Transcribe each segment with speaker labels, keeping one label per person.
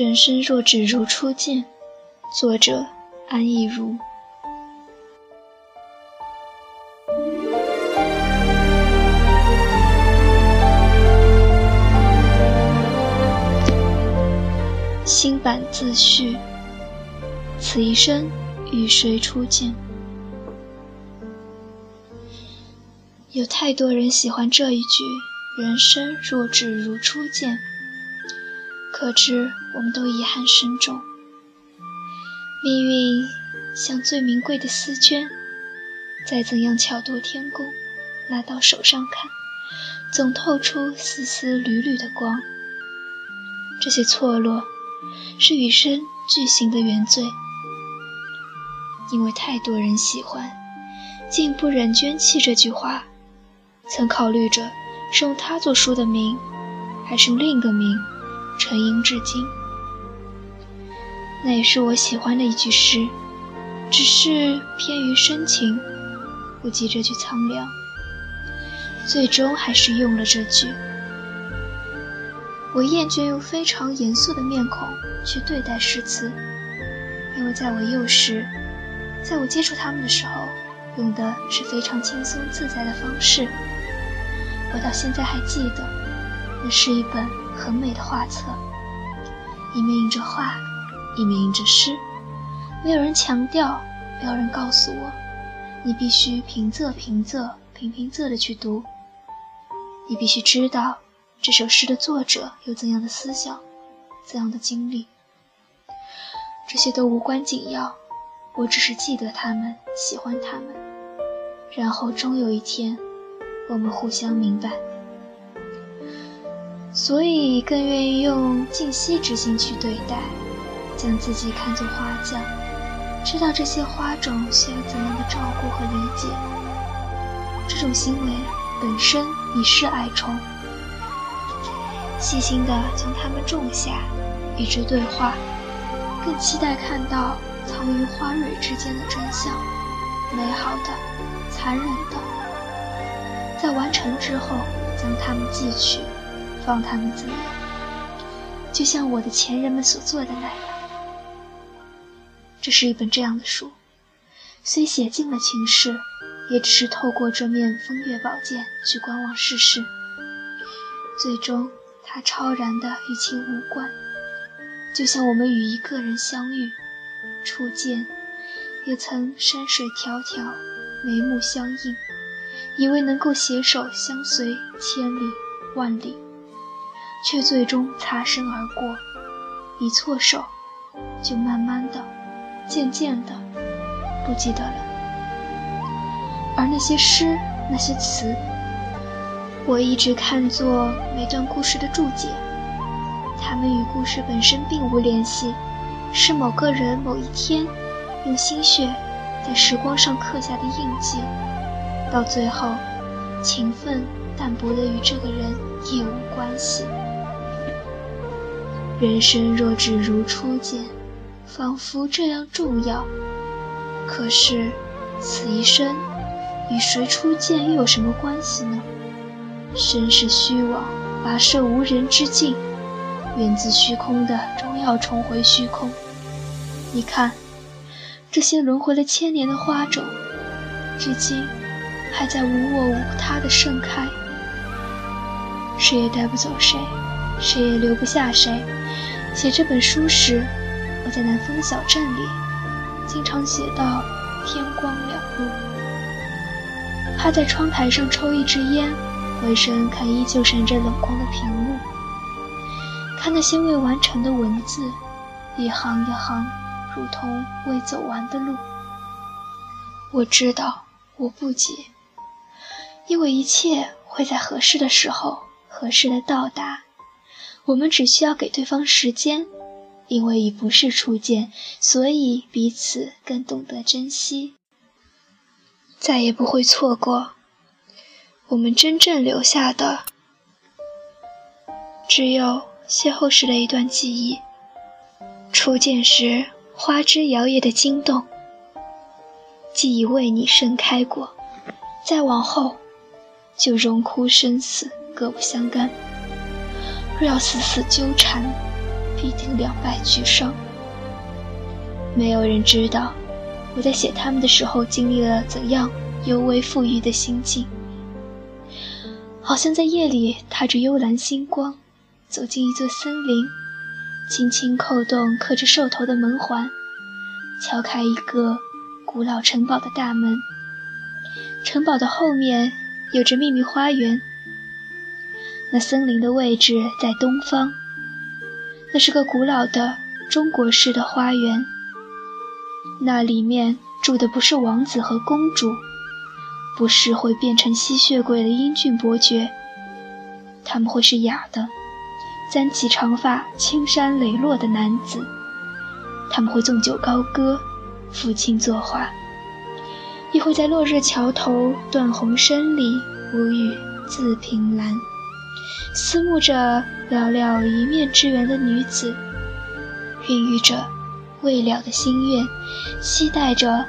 Speaker 1: 人生若只如初见，作者安逸如。新版自序：此一生与谁初见？有太多人喜欢这一句“人生若只如初见”。可知，我们都遗憾深重。命运像最名贵的丝绢，再怎样巧夺天工，拿到手上看，总透出丝丝缕缕的光。这些错落，是与生俱行的原罪。因为太多人喜欢，竟不忍捐弃这句话，曾考虑着是用它做书的名，还是用另一个名。沉吟至今，那也是我喜欢的一句诗，只是偏于深情，不及这句苍凉。最终还是用了这句。我厌倦用非常严肃的面孔去对待诗词，因为在我幼时，在我接触他们的时候，用的是非常轻松自在的方式。我到现在还记得，那是一本。很美的画册，一面印着画，一面印着诗。没有人强调，没有人告诉我，你必须平仄平仄平平仄的去读。你必须知道这首诗的作者有怎样的思想，怎样的经历。这些都无关紧要，我只是记得他们，喜欢他们。然后终有一天，我们互相明白。所以更愿意用静息之心去对待，将自己看作花匠，知道这些花种需要怎样的照顾和理解。这种行为本身已是爱宠，细心的将它们种下，与之对话，更期待看到藏于花蕊之间的真相，美好的，残忍的，在完成之后将它们寄去。放他们自由，就像我的前人们所做的那样。这是一本这样的书，虽写尽了情事，也只是透过这面风月宝剑去观望世事。最终，它超然的与情无关，就像我们与一个人相遇，初见，也曾山水迢迢，眉目相映，以为能够携手相随千里万里。却最终擦身而过，一错手，就慢慢的、渐渐的不记得了。而那些诗、那些词，我一直看作每段故事的注解，它们与故事本身并无联系，是某个人某一天用心血在时光上刻下的印记，到最后，情分淡薄的与这个人也无关系。人生若只如初见，仿佛这样重要。可是，此一生与谁初见又有什么关系呢？身是虚妄，跋涉无人之境，源自虚空的终要重回虚空。你看，这些轮回了千年的花种，至今还在无我无他的盛开。谁也带不走谁，谁也留不下谁。写这本书时，我在南方的小镇里，经常写到天光两路，趴在窗台上抽一支烟，回身看依旧闪着冷光的屏幕，看那些未完成的文字，一行一行，如同未走完的路。我知道我不急，因为一切会在合适的时候，合适的到达。我们只需要给对方时间，因为已不是初见，所以彼此更懂得珍惜，再也不会错过。我们真正留下的，只有邂逅时的一段记忆，初见时花枝摇曳的惊动，既已为你盛开过，再往后，就荣枯生死各不相干。若要死死纠缠，必定两败俱伤。没有人知道我在写他们的时候经历了怎样尤为富裕的心境，好像在夜里踏着幽蓝星光，走进一座森林，轻轻扣动刻着兽头的门环，敲开一个古老城堡的大门。城堡的后面有着秘密花园，那森林的位置在东方，那是个古老的中国式的花园。那里面住的不是王子和公主，不是会变成吸血鬼的英俊伯爵，他们会是哑的，簪起长发、青山磊落的男子，他们会纵酒高歌，抚琴作画。亦会在落日桥头断鸿声里无语自凭栏，思慕着寥寥一面之缘的女子，孕育着未了的心愿，期待着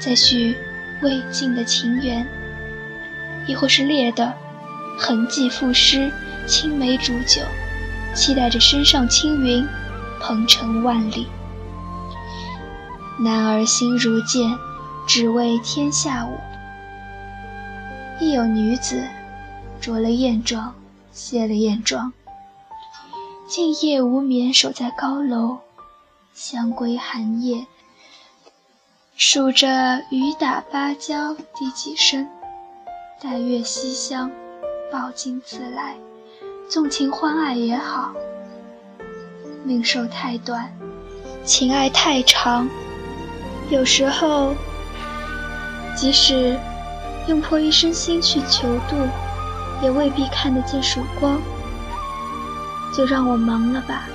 Speaker 1: 再续未尽的情缘。亦或是烈的痕迹赋诗，青梅煮酒，期待着身上青云鹏程万里。男儿心如剑。只为天下舞。亦有女子，着了艳妆，卸了艳妆，静夜无眠，守在高楼，香归寒夜，数着雨打芭蕉第几声，待月西厢，抱镜自来，纵情欢爱也好。命寿太短，情爱太长，有时候。即使用破一身心去求渡，也未必看得见曙光。就让我忙了吧，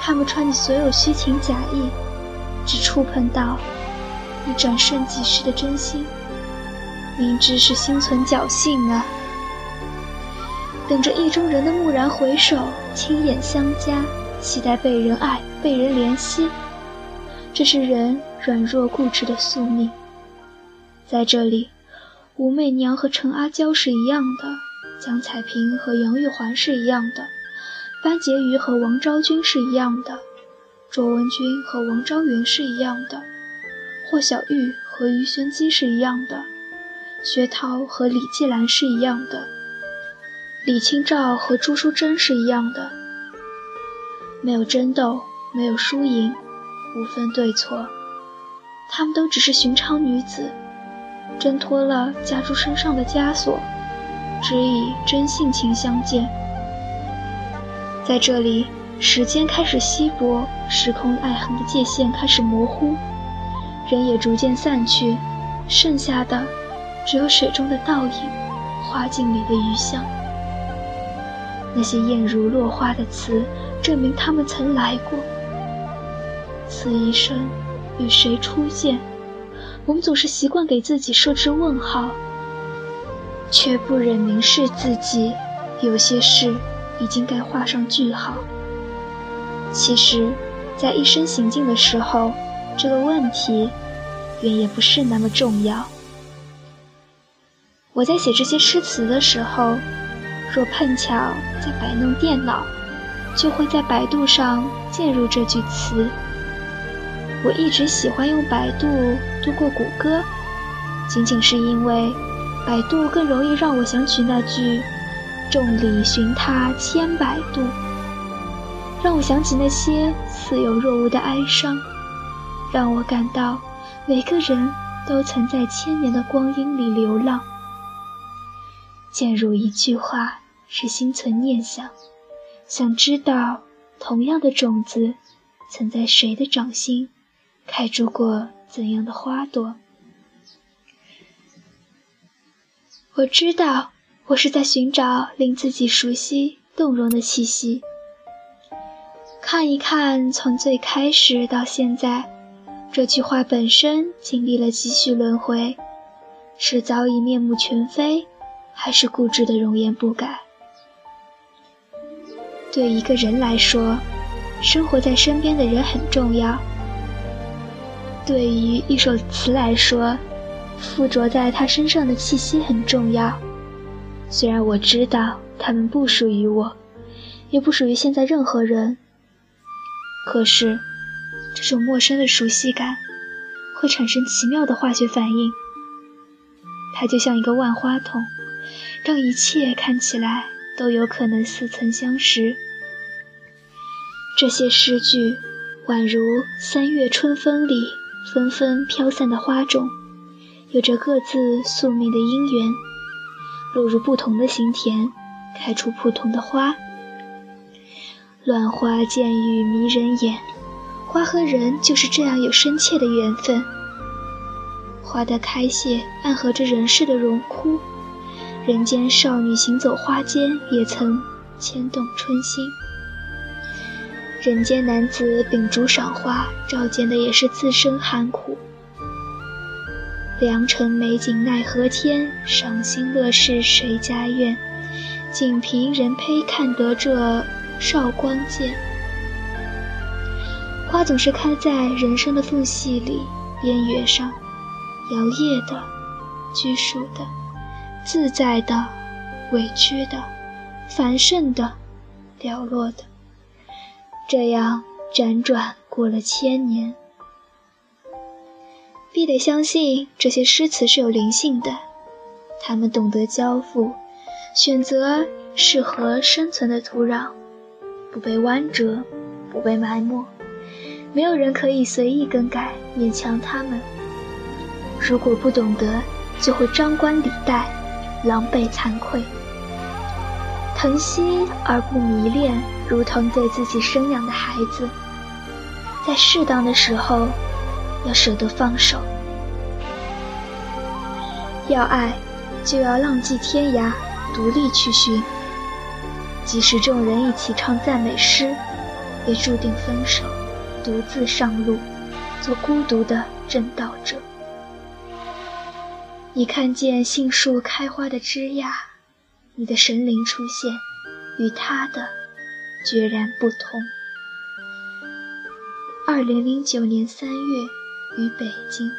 Speaker 1: 看不穿你所有虚情假意，只触碰到你转瞬即逝的真心。明知是心存侥幸啊，等着意中人的蓦然回首，亲眼相加，期待被人爱，被人怜惜。这是人软弱固执的宿命。在这里，武媚娘和陈阿娇是一样的，江彩萍和杨玉环是一样的，班婕妤和王昭君是一样的，卓文君和王昭云是一样的，霍小玉和于玄机是一样的，薛涛和李季兰是一样的，李清照和朱淑珍是一样的，没有争斗，没有输赢，无分对错，她们都只是寻常女子。挣脱了家住身上的枷锁，只以真性情相见。在这里，时间开始稀薄，时空爱恨的界限开始模糊，人也逐渐散去，剩下的只有水中的倒影，花镜里的余香。那些艳如落花的词，证明他们曾来过。此一生，与谁初见？我们总是习惯给自己设置问号，却不忍明示自己，有些事已经该画上句号。其实，在一生行进的时候，这个问题远也不是那么重要。我在写这些诗词的时候，若碰巧在摆弄电脑，就会在百度上键入这句词。我一直喜欢用百度度过谷歌，仅仅是因为百度更容易让我想起那句“众里寻他千百度”，让我想起那些似有若无的哀伤，让我感到每个人都曾在千年的光阴里流浪。渐入一句话，是心存念想，想知道同样的种子曾在谁的掌心。开出过怎样的花朵？我知道，我是在寻找令自己熟悉、动容的气息。看一看，从最开始到现在，这句话本身经历了几许轮回，是早已面目全非，还是固执的容颜不改？对一个人来说，生活在身边的人很重要。对于一首词来说，附着在他身上的气息很重要。虽然我知道它们不属于我，也不属于现在任何人，可是，这种陌生的熟悉感会产生奇妙的化学反应。它就像一个万花筒，让一切看起来都有可能似曾相识。这些诗句，宛如三月春风里纷纷飘散的花种，有着各自宿命的因缘，落入不同的心田，开出不同的花。乱花渐欲迷人眼，花和人就是这样有深切的缘分。花的开谢暗合着人世的荣枯，人间少女行走花间，也曾牵动春心。人间男子秉烛赏花，照见的也是自身寒苦。良辰美景奈何天，赏心乐事谁家院？仅凭人胚看得这。少光剑，花总是开在人生的缝隙里、边缘上，摇曳的、拘束的、自在的、委屈的、繁盛的、寥落的，这样辗转过了千年。必得相信这些诗词是有灵性的，他们懂得交付，选择适合生存的土壤。不被弯折，不被埋没，没有人可以随意更改、勉强他们。如果不懂得，就会张冠李戴、狼狈惭愧。疼惜而不迷恋，如同对自己生养的孩子，在适当的时候要舍得放手。要爱，就要浪迹天涯，独立去寻。即使众人一起唱赞美诗，也注定分手，独自上路，做孤独的正道者。你看见杏树开花的枝桠，你的神灵出现，与他的决然不同。二零零九年三月，与北京。